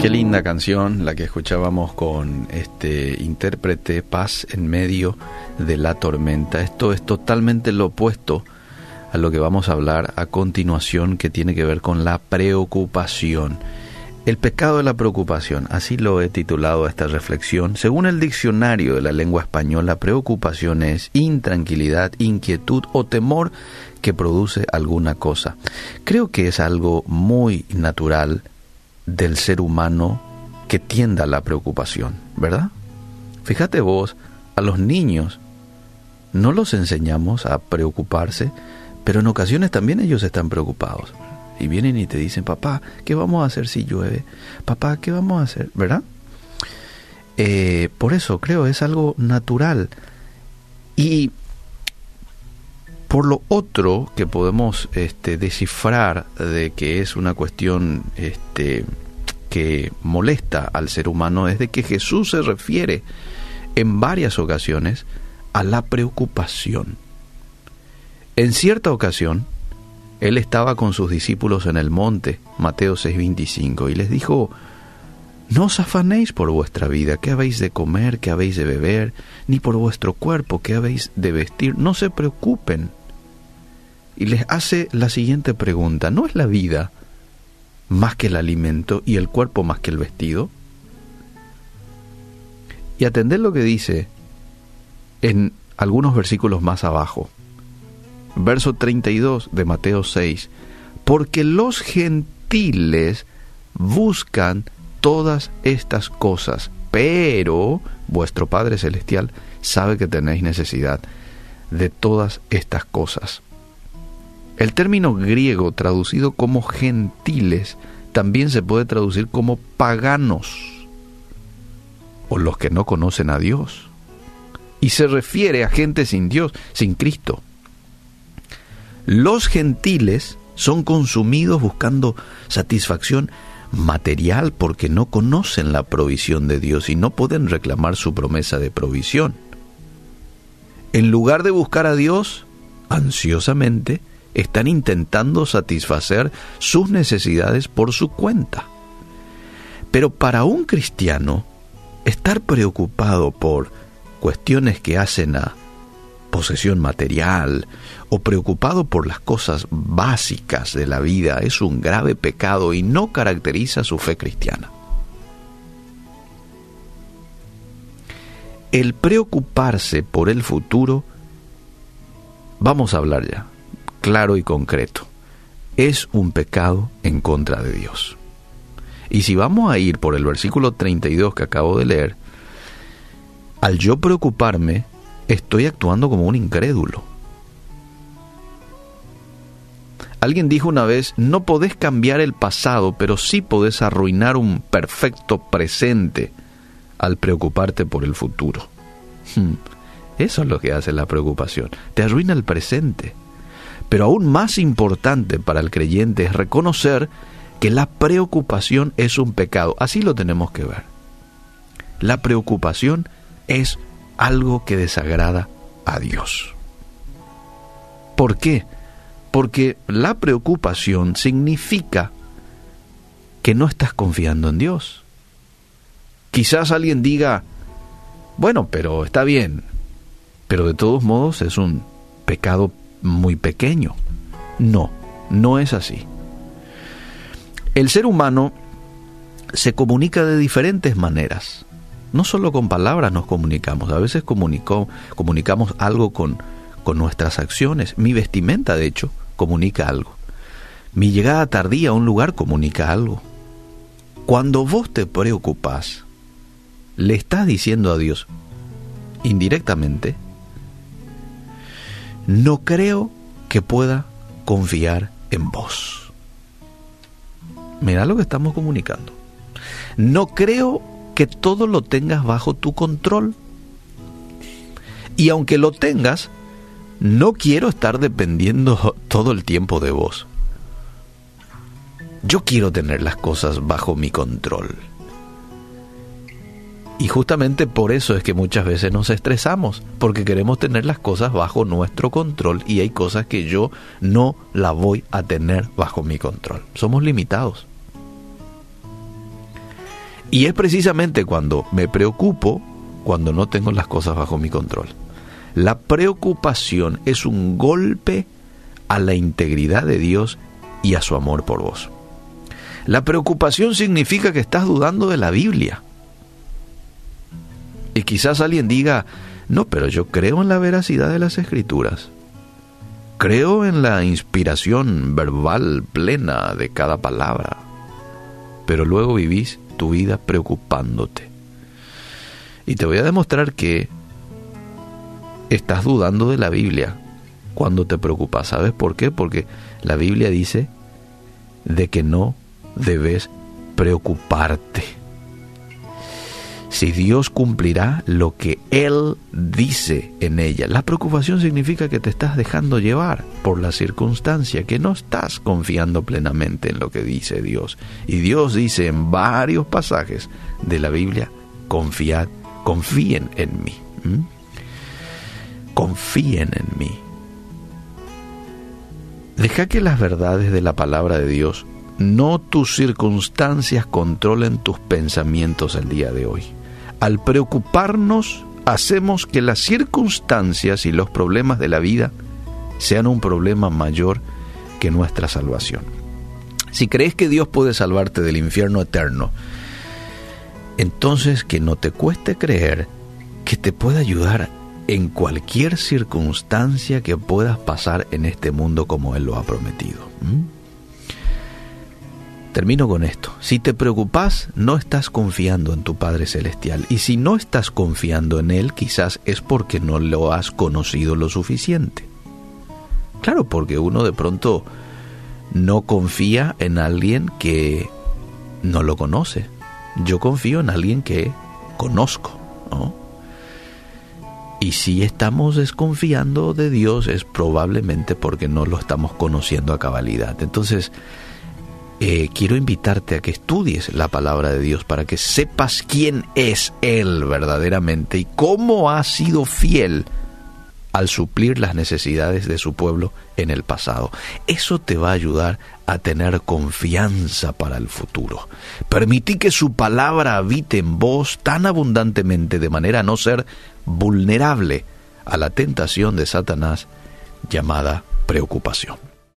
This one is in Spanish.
Qué linda canción la que escuchábamos con este intérprete Paz en medio de la tormenta. Esto es totalmente lo opuesto a lo que vamos a hablar a continuación que tiene que ver con la preocupación. El pecado de la preocupación, así lo he titulado esta reflexión. Según el diccionario de la lengua española, preocupación es intranquilidad, inquietud o temor que produce alguna cosa. Creo que es algo muy natural del ser humano que tienda a la preocupación, ¿verdad? Fíjate vos, a los niños no los enseñamos a preocuparse, pero en ocasiones también ellos están preocupados. Y vienen y te dicen, papá, ¿qué vamos a hacer si llueve? Papá, ¿qué vamos a hacer? ¿Verdad? Eh, por eso creo es algo natural. Y por lo otro que podemos este, descifrar de que es una cuestión este, que molesta al ser humano es de que Jesús se refiere en varias ocasiones a la preocupación. En cierta ocasión, él estaba con sus discípulos en el monte, Mateo 6:25, y les dijo, no os afanéis por vuestra vida, qué habéis de comer, qué habéis de beber, ni por vuestro cuerpo, qué habéis de vestir, no se preocupen y les hace la siguiente pregunta, ¿no es la vida más que el alimento y el cuerpo más que el vestido? Y atender lo que dice en algunos versículos más abajo. Verso 32 de Mateo 6. Porque los gentiles buscan todas estas cosas, pero vuestro Padre Celestial sabe que tenéis necesidad de todas estas cosas. El término griego traducido como gentiles también se puede traducir como paganos o los que no conocen a Dios. Y se refiere a gente sin Dios, sin Cristo. Los gentiles son consumidos buscando satisfacción material porque no conocen la provisión de Dios y no pueden reclamar su promesa de provisión. En lugar de buscar a Dios, ansiosamente, están intentando satisfacer sus necesidades por su cuenta. Pero para un cristiano, estar preocupado por cuestiones que hacen a posesión material o preocupado por las cosas básicas de la vida es un grave pecado y no caracteriza su fe cristiana. El preocuparse por el futuro, vamos a hablar ya, claro y concreto. Es un pecado en contra de Dios. Y si vamos a ir por el versículo 32 que acabo de leer, al yo preocuparme, estoy actuando como un incrédulo. Alguien dijo una vez, no podés cambiar el pasado, pero sí podés arruinar un perfecto presente al preocuparte por el futuro. Hmm. Eso es lo que hace la preocupación. Te arruina el presente. Pero aún más importante para el creyente es reconocer que la preocupación es un pecado. Así lo tenemos que ver. La preocupación es algo que desagrada a Dios. ¿Por qué? Porque la preocupación significa que no estás confiando en Dios. Quizás alguien diga, bueno, pero está bien, pero de todos modos es un pecado muy pequeño. No, no es así. El ser humano se comunica de diferentes maneras. No solo con palabras nos comunicamos, a veces comunicamos algo con, con nuestras acciones. Mi vestimenta, de hecho, comunica algo. Mi llegada tardía a un lugar comunica algo. Cuando vos te preocupas, le estás diciendo a Dios, indirectamente, no creo que pueda confiar en vos. Mira lo que estamos comunicando. No creo que todo lo tengas bajo tu control. Y aunque lo tengas, no quiero estar dependiendo todo el tiempo de vos. Yo quiero tener las cosas bajo mi control. Y justamente por eso es que muchas veces nos estresamos, porque queremos tener las cosas bajo nuestro control y hay cosas que yo no la voy a tener bajo mi control. Somos limitados. Y es precisamente cuando me preocupo, cuando no tengo las cosas bajo mi control. La preocupación es un golpe a la integridad de Dios y a su amor por vos. La preocupación significa que estás dudando de la Biblia. Y quizás alguien diga, no, pero yo creo en la veracidad de las escrituras. Creo en la inspiración verbal plena de cada palabra. Pero luego vivís tu vida preocupándote. Y te voy a demostrar que estás dudando de la Biblia cuando te preocupas. ¿Sabes por qué? Porque la Biblia dice de que no debes preocuparte. Si Dios cumplirá lo que Él dice en ella. La preocupación significa que te estás dejando llevar por la circunstancia, que no estás confiando plenamente en lo que dice Dios. Y Dios dice en varios pasajes de la Biblia, confiad, confíen en mí. Confíen en mí. Deja que las verdades de la palabra de Dios, no tus circunstancias, controlen tus pensamientos el día de hoy. Al preocuparnos, hacemos que las circunstancias y los problemas de la vida sean un problema mayor que nuestra salvación. Si crees que Dios puede salvarte del infierno eterno, entonces que no te cueste creer que te puede ayudar en cualquier circunstancia que puedas pasar en este mundo como Él lo ha prometido. Termino con esto. Si te preocupas, no estás confiando en tu Padre Celestial. Y si no estás confiando en Él, quizás es porque no lo has conocido lo suficiente. Claro, porque uno de pronto no confía en alguien que no lo conoce. Yo confío en alguien que conozco. ¿no? Y si estamos desconfiando de Dios es probablemente porque no lo estamos conociendo a cabalidad. Entonces, eh, quiero invitarte a que estudies la palabra de Dios para que sepas quién es Él verdaderamente y cómo ha sido fiel al suplir las necesidades de su pueblo en el pasado. Eso te va a ayudar a tener confianza para el futuro. Permití que su palabra habite en vos tan abundantemente de manera a no ser vulnerable a la tentación de Satanás llamada preocupación.